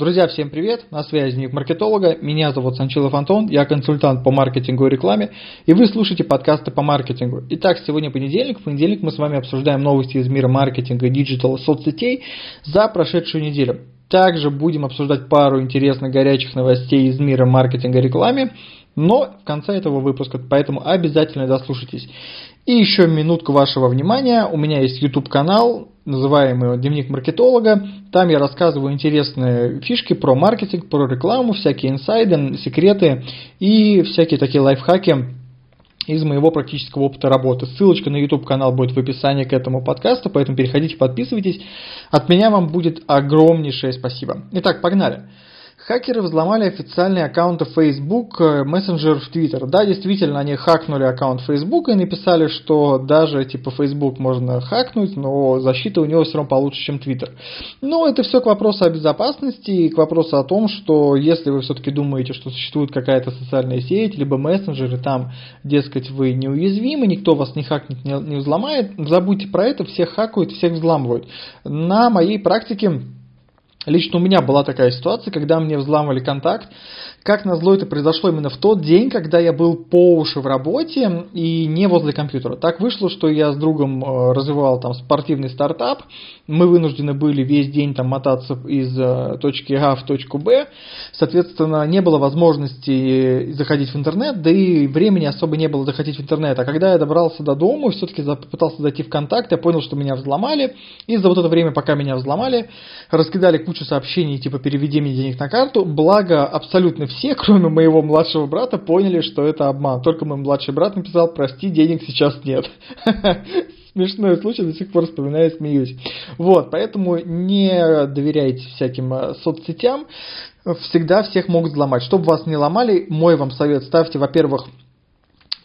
Друзья, всем привет! На связи Дневник Маркетолога. Меня зовут Санчилов Антон, я консультант по маркетингу и рекламе, и вы слушаете подкасты по маркетингу. Итак, сегодня понедельник. В понедельник мы с вами обсуждаем новости из мира маркетинга, диджитала, соцсетей за прошедшую неделю. Также будем обсуждать пару интересных горячих новостей из мира маркетинга и рекламы, но в конце этого выпуска, поэтому обязательно дослушайте. И еще минутку вашего внимания. У меня есть YouTube канал, называемый «Дневник маркетолога». Там я рассказываю интересные фишки про маркетинг, про рекламу, всякие инсайды, секреты и всякие такие лайфхаки из моего практического опыта работы. Ссылочка на YouTube канал будет в описании к этому подкасту, поэтому переходите, подписывайтесь. От меня вам будет огромнейшее спасибо. Итак, погнали. Хакеры взломали официальные аккаунты Facebook, э, мессенджер в Twitter. Да, действительно, они хакнули аккаунт Facebook и написали, что даже типа Facebook можно хакнуть, но защита у него все равно получше, чем Twitter. Но это все к вопросу о безопасности и к вопросу о том, что если вы все-таки думаете, что существует какая-то социальная сеть, либо мессенджеры, там, дескать, вы неуязвимы, никто вас не хакнет, не, не взломает, забудьте про это, всех хакают, всех взламывают. На моей практике Лично у меня была такая ситуация, когда мне взламывали контакт, как назло, это произошло именно в тот день, когда я был по уши в работе и не возле компьютера. Так вышло, что я с другом э, развивал там спортивный стартап. Мы вынуждены были весь день там мотаться из э, точки А в точку Б. Соответственно, не было возможности заходить в интернет, да и времени особо не было заходить в интернет. А когда я добрался до дома, все-таки попытался зайти в контакт, я понял, что меня взломали. И за вот это время, пока меня взломали, раскидали кучу сообщений, типа переведи мне денег на карту. Благо, абсолютно все, кроме моего младшего брата, поняли, что это обман. Только мой младший брат написал, прости, денег сейчас нет. Смешной случай, до сих пор вспоминаю, смеюсь. Вот, поэтому не доверяйте всяким э, соцсетям. Всегда всех могут взломать. Чтобы вас не ломали, мой вам совет, ставьте, во-первых,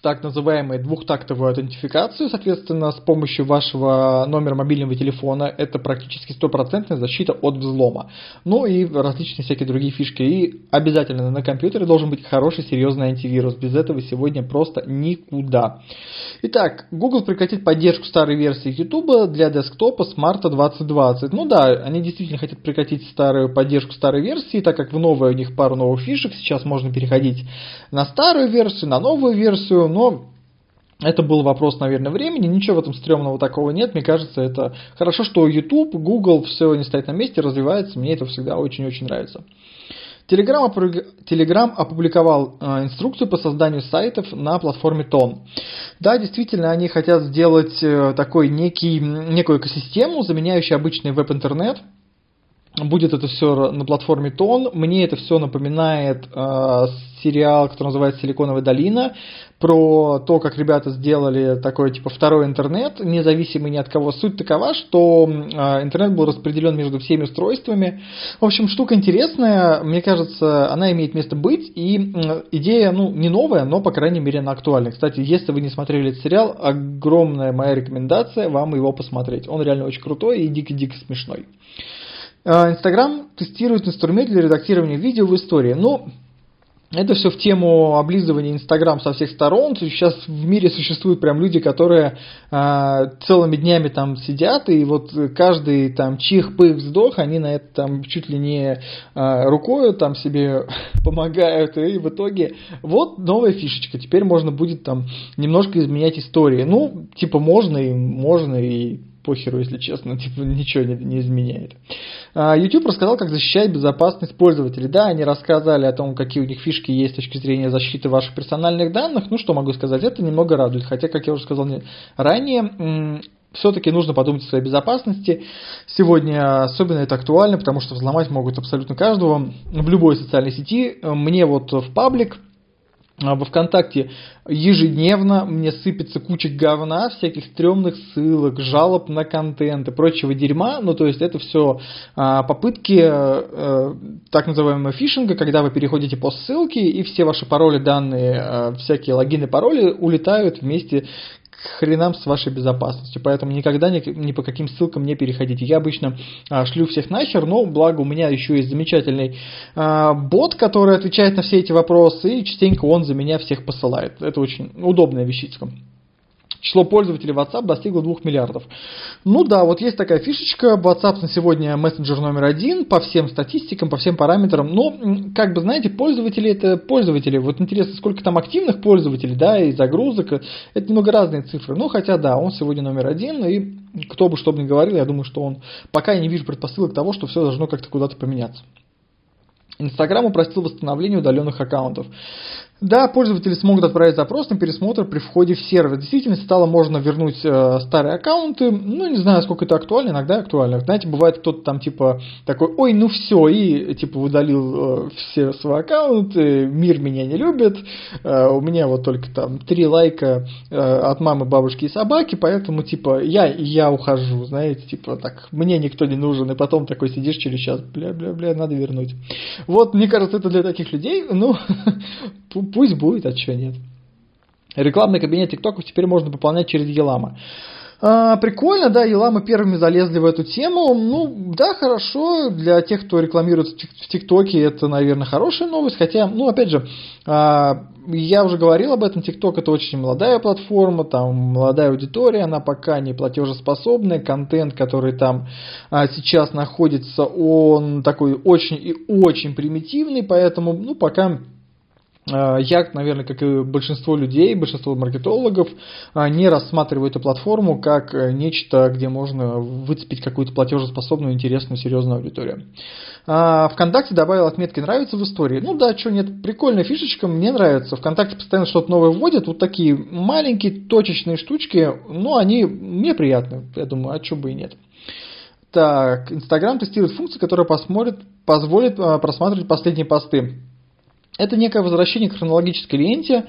так называемую двухтактовую аутентификацию, соответственно, с помощью вашего номера мобильного телефона. Это практически стопроцентная защита от взлома. Ну и различные всякие другие фишки. И обязательно на компьютере должен быть хороший, серьезный антивирус. Без этого сегодня просто никуда. Итак, Google прекратит поддержку старой версии YouTube для десктопа с марта 2020. Ну да, они действительно хотят прекратить старую поддержку старой версии, так как в новой у них пару новых фишек. Сейчас можно переходить на старую версию, на новую версию но это был вопрос, наверное, времени, ничего в этом стрёмного такого нет, мне кажется, это хорошо, что YouTube, Google, все не стоит на месте, развивается, мне это всегда очень-очень нравится. Telegram, Telegram опубликовал э, инструкцию по созданию сайтов на платформе Ton. Да, действительно, они хотят сделать э, такой некий, некую экосистему, заменяющую обычный веб-интернет, будет это все на платформе Тон. Мне это все напоминает э, сериал, который называется «Силиконовая долина», про то, как ребята сделали такой типа второй интернет, независимый ни от кого. Суть такова, что э, интернет был распределен между всеми устройствами. В общем, штука интересная, мне кажется, она имеет место быть, и э, идея, ну, не новая, но, по крайней мере, она актуальна. Кстати, если вы не смотрели этот сериал, огромная моя рекомендация вам его посмотреть. Он реально очень крутой и дико-дико смешной. Э, Инстаграм тестирует инструмент для редактирования видео в истории. Ну, это все в тему облизывания Инстаграм со всех сторон. Сейчас в мире существуют прям люди, которые э, целыми днями там сидят, и вот каждый там чих, пых, вздох, они на это там чуть ли не э, рукою там себе помогают, и в итоге вот новая фишечка. Теперь можно будет там немножко изменять истории. Ну, типа можно и можно и похеру, если честно, типа ничего не, не изменяет. А, YouTube рассказал, как защищать безопасность пользователей. Да, они рассказали о том, какие у них фишки есть с точки зрения защиты ваших персональных данных. Ну, что могу сказать, это немного радует. Хотя, как я уже сказал ранее, все-таки нужно подумать о своей безопасности. Сегодня особенно это актуально, потому что взломать могут абсолютно каждого в любой социальной сети. Мне вот в паблик во ВКонтакте ежедневно мне сыпется куча говна, всяких стрёмных ссылок, жалоб на контент и прочего дерьма. Ну, то есть это все а, попытки а, так называемого фишинга, когда вы переходите по ссылке и все ваши пароли, данные, всякие логины, пароли улетают вместе хренам с вашей безопасностью. Поэтому никогда ни, ни по каким ссылкам не переходите. Я обычно а, шлю всех нахер, но благо у меня еще есть замечательный а, бот, который отвечает на все эти вопросы, и частенько он за меня всех посылает. Это очень удобная вещичка. Число пользователей WhatsApp достигло 2 миллиардов. Ну да, вот есть такая фишечка, WhatsApp на сегодня мессенджер номер один по всем статистикам, по всем параметрам, но, как бы, знаете, пользователи это пользователи, вот интересно, сколько там активных пользователей, да, и загрузок, это немного разные цифры, ну, хотя, да, он сегодня номер один, и кто бы что бы ни говорил, я думаю, что он, пока я не вижу предпосылок того, что все должно как-то куда-то поменяться. Инстаграм упростил восстановление удаленных аккаунтов. Да, пользователи смогут отправить запрос на пересмотр при входе в сервер. Действительно, стало можно вернуть э, старые аккаунты. Ну, не знаю, сколько это актуально, иногда актуально. Знаете, бывает кто-то там типа такой, ой, ну все, и типа удалил э, все свои аккаунты, мир меня не любит, э, у меня вот только там три лайка э, от мамы, бабушки и собаки, поэтому типа я, я ухожу, знаете, типа так, мне никто не нужен, и потом такой сидишь через час, бля-бля-бля, надо вернуть. Вот, мне кажется, это для таких людей, ну, пусть будет, а чего нет. Рекламный кабинет ТикТоков теперь можно пополнять через Елама. А, прикольно, да, Еламы первыми залезли в эту тему. Ну, да, хорошо, для тех, кто рекламирует в ТикТоке, это, наверное, хорошая новость. Хотя, ну, опять же, а, я уже говорил об этом, ТикТок это очень молодая платформа, там молодая аудитория, она пока не платежеспособная, контент, который там а, сейчас находится, он такой очень и очень примитивный, поэтому, ну, пока я, наверное, как и большинство людей, большинство маркетологов, э, не рассматриваю эту платформу как э, нечто, где можно выцепить какую-то платежеспособную, интересную, серьезную аудиторию. ВКонтакте добавил отметки «нравится» в истории. Ну да, что нет, прикольная фишечка, мне нравится. ВКонтакте постоянно что-то новое вводят, вот такие маленькие точечные штучки, ну они мне приятны, я думаю, а что бы и нет. Так, Инстаграм тестирует функцию, которая посмотрит, позволит просматривать последние посты это некое возвращение к хронологической ленте.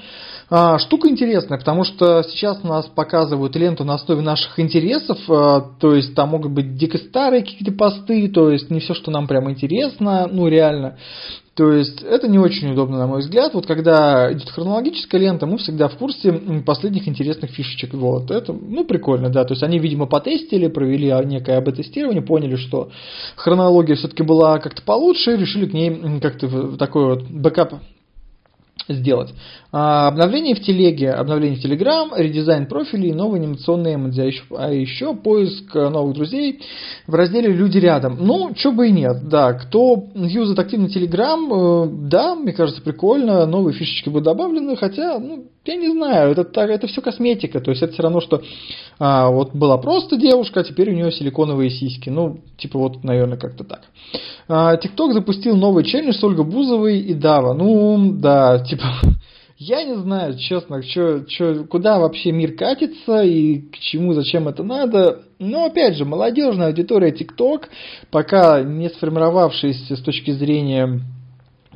А, штука интересная, потому что сейчас нас показывают ленту на основе наших интересов, а, то есть там могут быть дико старые какие-то посты, то есть не все, что нам прямо интересно, ну реально. То есть это не очень удобно, на мой взгляд. Вот когда идет хронологическая лента, мы всегда в курсе последних интересных фишечек. Вот это, ну, прикольно, да. То есть они, видимо, потестили, провели некое АБ-тестирование, поняли, что хронология все-таки была как-то получше, решили к ней как-то такой вот бэкап сделать. А, обновление в телеге, обновление в Телеграм, редизайн профилей, новые анимационные эмодзи, а еще, а еще поиск новых друзей в разделе «Люди рядом». Ну, что бы и нет, да. Кто юзает активно Телеграм, э, да, мне кажется, прикольно, новые фишечки будут добавлены, хотя, ну, я не знаю, это, это все косметика, то есть это все равно, что а, вот была просто девушка, а теперь у нее силиконовые сиськи, ну, типа вот, наверное, как-то так. ТикТок а, запустил новый челлендж с Ольгой Бузовой и Дава, ну, да, типа, я не знаю, честно, чё, чё, куда вообще мир катится и к чему, зачем это надо. Но опять же, молодежная аудитория ТикТок, пока не сформировавшаяся с точки зрения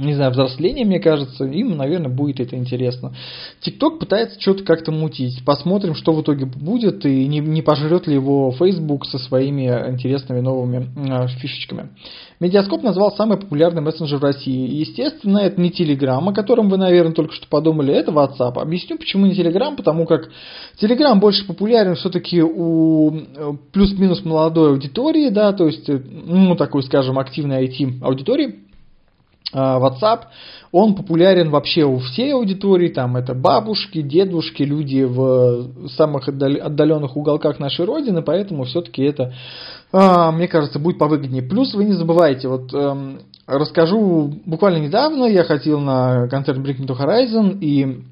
не знаю, взросление, мне кажется, им, наверное, будет это интересно. ТикТок пытается что-то как-то мутить. Посмотрим, что в итоге будет, и не, не пожрет ли его Facebook со своими интересными новыми э, фишечками. Медиаскоп назвал самый популярный мессенджер в России. Естественно, это не Telegram, о котором вы, наверное, только что подумали, это WhatsApp. Объясню, почему не Telegram, потому как Telegram больше популярен все-таки у э, плюс-минус молодой аудитории, да, то есть, э, ну, такой, скажем, активной IT-аудитории WhatsApp, он популярен вообще у всей аудитории, там это бабушки, дедушки, люди в самых отдаленных уголках нашей Родины, поэтому все-таки это, а, мне кажется, будет повыгоднее. Плюс вы не забывайте, вот эм, расскажу, буквально недавно я ходил на концерт Bring Me To Horizon, и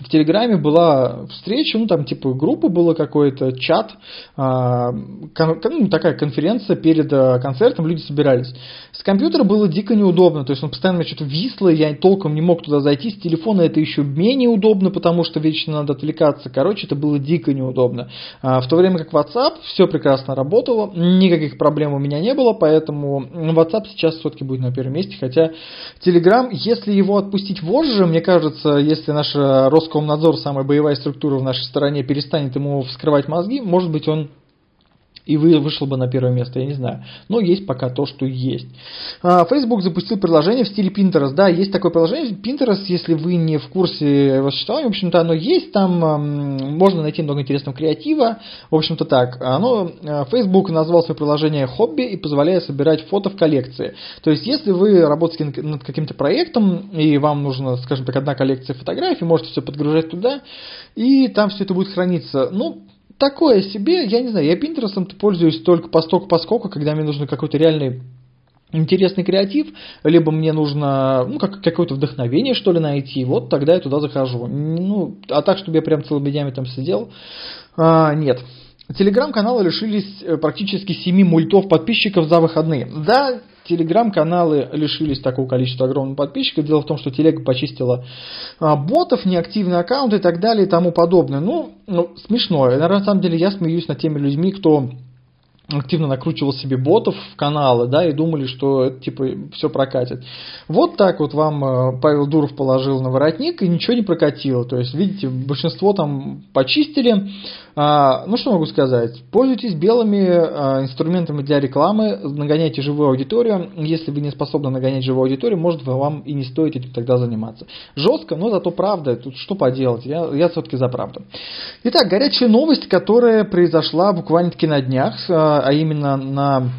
в Телеграме была встреча, ну там типа группа была какой-то, чат, а, ну, такая конференция перед а, концертом, люди собирались. С компьютера было дико неудобно, то есть он постоянно что-то висло, я толком не мог туда зайти, с телефона это еще менее удобно, потому что вечно надо отвлекаться, короче, это было дико неудобно. А, в то время как WhatsApp все прекрасно работало, никаких проблем у меня не было, поэтому WhatsApp сейчас все-таки будет на первом месте, хотя Telegram, если его отпустить вожжи, мне кажется, если наша Рос Роскомнадзор, самая боевая структура в нашей стране, перестанет ему вскрывать мозги, может быть, он и вы вышел бы на первое место, я не знаю. Но есть пока то, что есть. А, Facebook запустил приложение в стиле Pinterest. Да, есть такое приложение Pinterest, если вы не в курсе его существования, в общем-то, оно есть, там можно найти много интересного креатива. В общем-то так, оно, а, Facebook назвал свое приложение хобби и позволяет собирать фото в коллекции. То есть, если вы работаете над каким-то проектом, и вам нужно, скажем так, одна коллекция фотографий, можете все подгружать туда, и там все это будет храниться. Ну, такое себе, я не знаю, я Пинтерестом пользуюсь только посток поскольку, когда мне нужно какой-то реальный интересный креатив, либо мне нужно ну, как, какое-то вдохновение, что ли, найти, вот тогда я туда захожу. Ну, а так, чтобы я прям целыми днями там сидел, а, нет. Телеграм-каналы лишились э, практически 7 мультов подписчиков за выходные. Да, телеграм-каналы лишились такого количества огромных подписчиков. Дело в том, что телега почистила а, ботов, неактивные аккаунты и так далее и тому подобное. Ну, ну смешно. На самом деле я смеюсь над теми людьми, кто активно накручивал себе ботов в каналы, да, и думали, что это типа все прокатит. Вот так вот вам э, Павел Дуров положил на воротник и ничего не прокатило. То есть, видите, большинство там почистили. А, ну, что могу сказать? Пользуйтесь белыми а, инструментами для рекламы, нагоняйте живую аудиторию. Если вы не способны нагонять живую аудиторию, может вам и не стоит этим тогда заниматься. Жестко, но зато правда. Тут что поделать? Я, я все-таки за правду. Итак, горячая новость, которая произошла буквально-таки на днях, а, именно на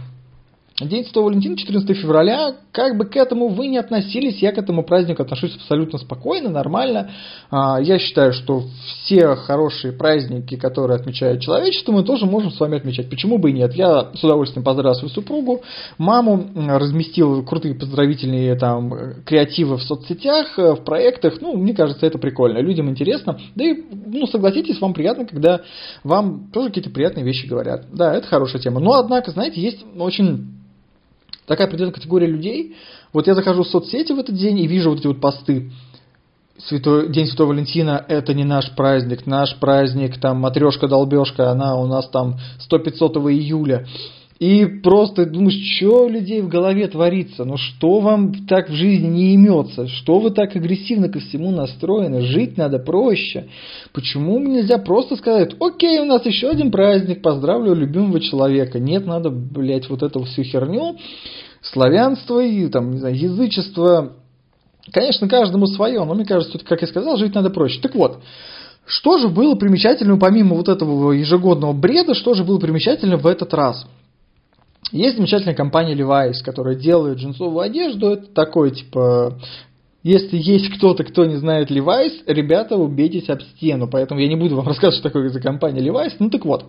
День Святого Валентина, 14 февраля, как бы к этому вы не относились, я к этому празднику отношусь абсолютно спокойно, нормально. А, я считаю, что все хорошие праздники, которые отмечает человечество, мы тоже можем с вами отмечать. Почему бы и нет? Я с удовольствием поздравил свою супругу, маму, разместил крутые поздравительные там креативы в соцсетях, э, в проектах. Ну, мне кажется, это прикольно, людям интересно. Да и, ну, согласитесь, вам приятно, когда вам тоже какие-то приятные вещи говорят. Да, это хорошая тема. Но, однако, знаете, есть очень такая определенная категория людей. Вот я захожу в соцсети в этот день и вижу вот эти вот посты. Святой, День Святого Валентина – это не наш праздник. Наш праздник, там, матрешка-долбежка, она у нас там 100-500 июля. И просто думаешь, что у людей в голове творится? Ну что вам так в жизни не имется? Что вы так агрессивно ко всему настроены? Жить надо проще. Почему нельзя просто сказать, окей, у нас еще один праздник, поздравлю любимого человека. Нет, надо, блядь, вот эту всю херню, славянство и там, не знаю, язычество. Конечно, каждому свое, но мне кажется, тут, как я сказал, жить надо проще. Так вот, что же было примечательным, помимо вот этого ежегодного бреда, что же было примечательным в этот раз – есть замечательная компания Levi's, которая делает джинсовую одежду. Это такой, типа, если есть кто-то, кто не знает Levi's, ребята, убейтесь об стену. Поэтому я не буду вам рассказывать, что такое за компания Levi's. Ну так вот,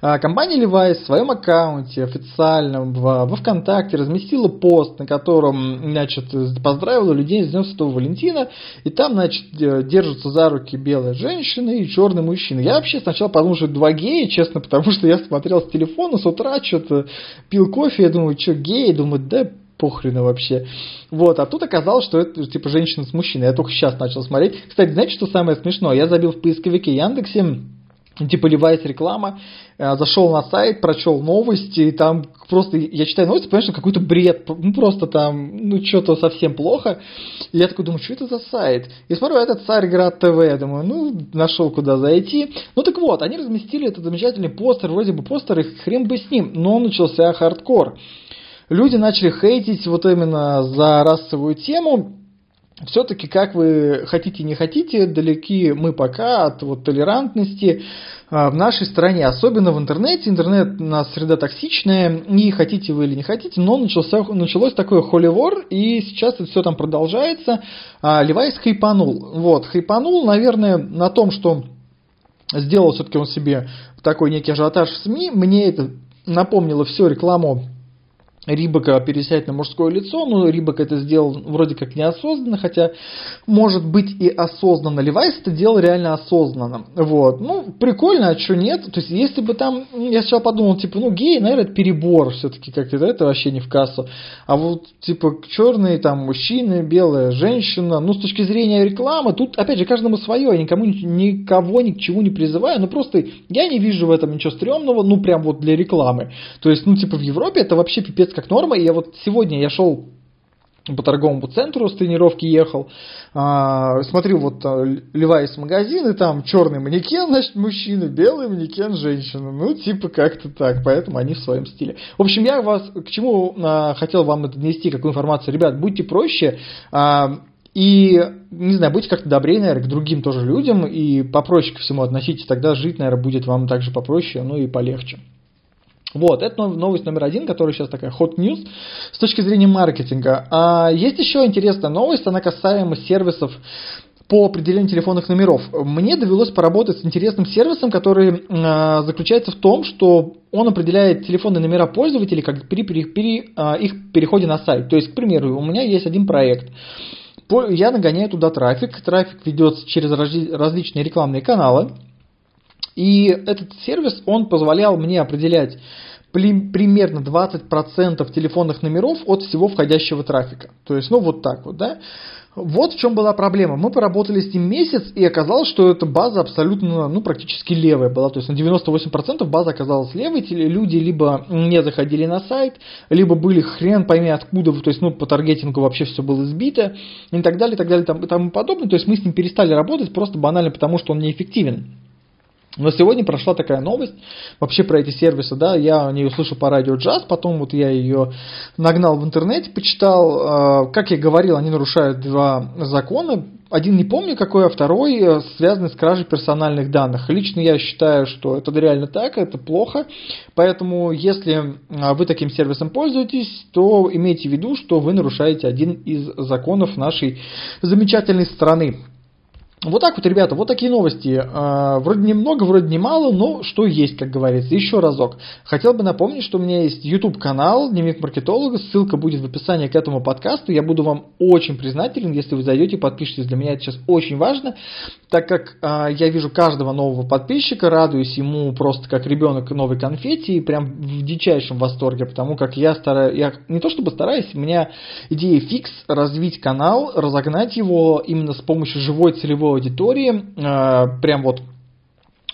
а, компания Levi's в своем аккаунте официальном во ВКонтакте разместила пост, на котором, значит, поздравила людей с Днем Святого Валентина. И там, значит, держатся за руки белая женщина и черный мужчина. Я вообще сначала подумал, что два гея, честно, потому что я смотрел с телефона с утра, что-то пил кофе, я думаю, что геи? Думаю, да похрена вообще. Вот, а тут оказалось, что это типа женщина с мужчиной. Я только сейчас начал смотреть. Кстати, знаете, что самое смешное? Я забил в поисковике Яндексе типа Levi's реклама, э, зашел на сайт, прочел новости, и там просто, я читаю новости, понимаешь, какой-то бред, ну просто там, ну что-то совсем плохо. И я такой думаю, что это за сайт? И смотрю, этот Царьград ТВ, я думаю, ну, нашел куда зайти. Ну так вот, они разместили этот замечательный постер, вроде бы постер, и хрен бы с ним, но начался хардкор люди начали хейтить вот именно за расовую тему. Все-таки, как вы хотите не хотите, далеки мы пока от вот, толерантности а, в нашей стране, особенно в интернете. Интернет у нас среда токсичная, не хотите вы или не хотите, но начался, началось такое холивор, и сейчас это все там продолжается. Левайс хайпанул. Вот, хайпанул, наверное, на том, что сделал все-таки он себе такой некий ажиотаж в СМИ. Мне это напомнило все рекламу Рибака пересядет на мужское лицо, но Рибак это сделал вроде как неосознанно, хотя может быть и осознанно. Левайс это делал реально осознанно. Вот. Ну, прикольно, а что нет? То есть, если бы там, я сначала подумал, типа, ну, гей, наверное, это перебор все-таки, как это, это вообще не в кассу. А вот, типа, черные там мужчины, белая женщина, ну, с точки зрения рекламы, тут, опять же, каждому свое, я никому, никого ни к чему не призываю, но просто я не вижу в этом ничего стрёмного, ну, прям вот для рекламы. То есть, ну, типа, в Европе это вообще пипец как норма. Я вот сегодня я шел по торговому центру с тренировки ехал, а, смотрю вот Левайс магазин, и там черный манекен, значит, мужчина, белый манекен, женщина. Ну, типа как-то так, поэтому они в своем стиле. В общем, я вас к чему а, хотел вам это донести, какую информацию. Ребят, будьте проще, а, и, не знаю, будьте как-то добрее, наверное, к другим тоже людям и попроще ко всему относитесь, тогда жить, наверное, будет вам также попроще, ну и полегче. Вот, это новость номер один, которая сейчас такая hot news с точки зрения маркетинга. А есть еще интересная новость, она касаема сервисов по определению телефонных номеров. Мне довелось поработать с интересным сервисом, который э, заключается в том, что он определяет телефонные номера пользователей как при, при, при э, их переходе на сайт. То есть, к примеру, у меня есть один проект. Я нагоняю туда трафик. Трафик ведется через различные рекламные каналы. И этот сервис, он позволял мне определять примерно 20% телефонных номеров от всего входящего трафика. То есть, ну вот так вот, да. Вот в чем была проблема. Мы поработали с ним месяц, и оказалось, что эта база абсолютно, ну, практически левая была. То есть на 98% база оказалась левой. Люди либо не заходили на сайт, либо были хрен пойми откуда, то есть, ну, по таргетингу вообще все было сбито, и так далее, и так далее, и тому подобное. То есть мы с ним перестали работать просто банально потому, что он неэффективен. Но сегодня прошла такая новость вообще про эти сервисы, да, я о ней услышал по радио джаз, потом вот я ее нагнал в интернете, почитал, а, как я говорил, они нарушают два закона, один не помню какой, а второй э, связанный с кражей персональных данных. Лично я считаю, что это реально так, это плохо, поэтому если а, вы таким сервисом пользуетесь, то имейте в виду, что вы нарушаете один из законов нашей замечательной страны. Вот так вот, ребята, вот такие новости. А, вроде немного, вроде немало, но что есть, как говорится. Еще разок. Хотел бы напомнить, что у меня есть YouTube канал Дневник маркетолога. Ссылка будет в описании к этому подкасту. Я буду вам очень признателен, если вы зайдете и подпишетесь. Для меня это сейчас очень важно, так как а, я вижу каждого нового подписчика, радуюсь ему просто как ребенок новой конфетти и прям в дичайшем восторге, потому как я стараюсь, я не то чтобы стараюсь, у меня идея фикс развить канал, разогнать его именно с помощью живой целевой целевой аудитории, э, прям вот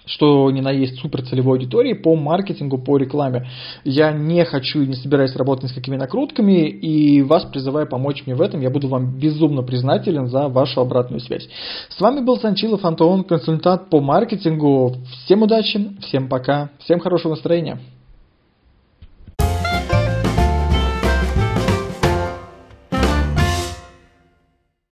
что ни на есть супер целевой аудитории по маркетингу, по рекламе. Я не хочу и не собираюсь работать с какими накрутками, и вас призываю помочь мне в этом. Я буду вам безумно признателен за вашу обратную связь. С вами был Санчилов Антон, консультант по маркетингу. Всем удачи, всем пока, всем хорошего настроения.